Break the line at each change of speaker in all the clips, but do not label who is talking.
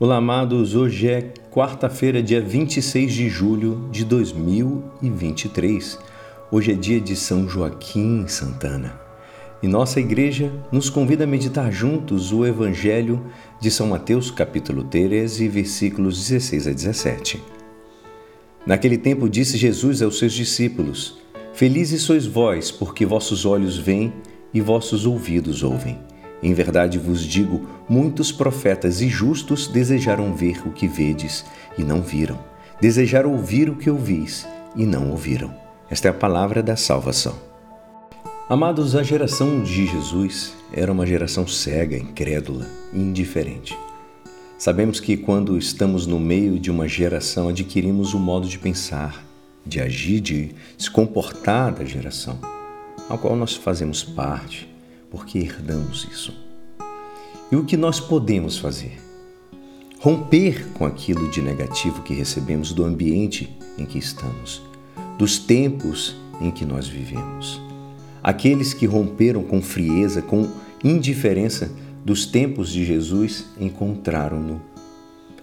Olá, amados. Hoje é quarta-feira, dia 26 de julho de 2023. Hoje é dia de São Joaquim Santana. E nossa igreja nos convida a meditar juntos o Evangelho de São Mateus, capítulo 13, versículos 16 a 17. Naquele tempo disse Jesus aos seus discípulos: Felizes sois vós, porque vossos olhos veem e vossos ouvidos ouvem. Em verdade vos digo: muitos profetas e justos desejaram ver o que vedes e não viram, desejaram ouvir o que ouvis e não ouviram. Esta é a palavra da salvação. Amados, a geração de Jesus era uma geração cega, incrédula e indiferente. Sabemos que quando estamos no meio de uma geração, adquirimos o modo de pensar, de agir, de se comportar da geração, ao qual nós fazemos parte porque herdamos isso. E o que nós podemos fazer? Romper com aquilo de negativo que recebemos do ambiente em que estamos, dos tempos em que nós vivemos. Aqueles que romperam com frieza, com indiferença dos tempos de Jesus, encontraram-no,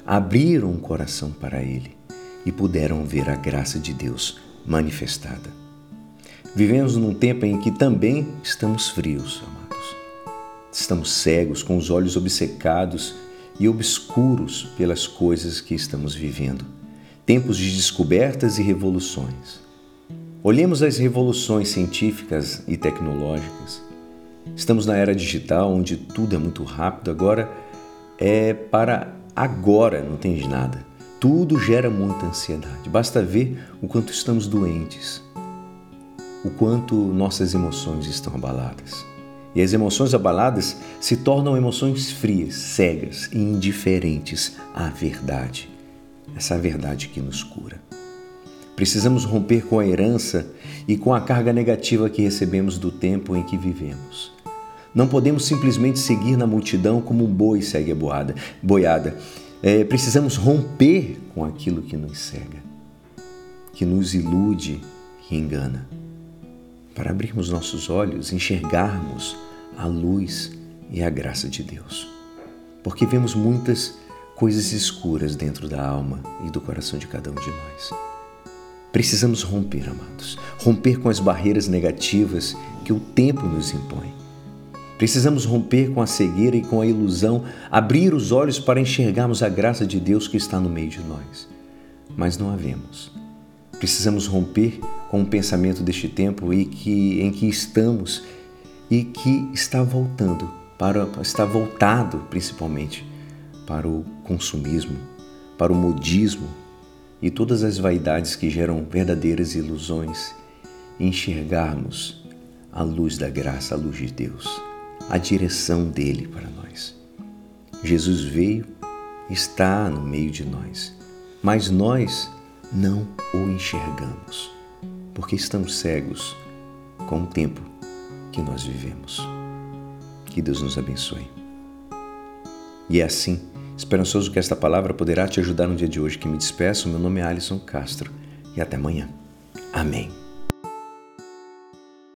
abriram o coração para ele e puderam ver a graça de Deus manifestada. Vivemos num tempo em que também estamos frios, Estamos cegos, com os olhos obcecados e obscuros pelas coisas que estamos vivendo. Tempos de descobertas e revoluções. Olhemos as revoluções científicas e tecnológicas. Estamos na era digital, onde tudo é muito rápido. Agora é para agora, não tem de nada. Tudo gera muita ansiedade. Basta ver o quanto estamos doentes, o quanto nossas emoções estão abaladas. E as emoções abaladas se tornam emoções frias, cegas e indiferentes à verdade. Essa é verdade que nos cura. Precisamos romper com a herança e com a carga negativa que recebemos do tempo em que vivemos. Não podemos simplesmente seguir na multidão como um boi segue a boada, boiada. É, precisamos romper com aquilo que nos cega, que nos ilude e engana para abrirmos nossos olhos, enxergarmos a luz e a graça de Deus. Porque vemos muitas coisas escuras dentro da alma e do coração de cada um de nós. Precisamos romper, amados, romper com as barreiras negativas que o tempo nos impõe. Precisamos romper com a cegueira e com a ilusão, abrir os olhos para enxergarmos a graça de Deus que está no meio de nós. Mas não a vemos. Precisamos romper com o pensamento deste tempo e que, em que estamos e que está voltando para está voltado principalmente para o consumismo, para o modismo e todas as vaidades que geram verdadeiras ilusões, enxergarmos a luz da graça, a luz de Deus, a direção dele para nós. Jesus veio, está no meio de nós, mas nós não o enxergamos, porque estamos cegos com o tempo que nós vivemos. Que Deus nos abençoe. E é assim, esperançoso que esta palavra poderá te ajudar no dia de hoje que me despeço. Meu nome é Alisson Castro e até amanhã. Amém.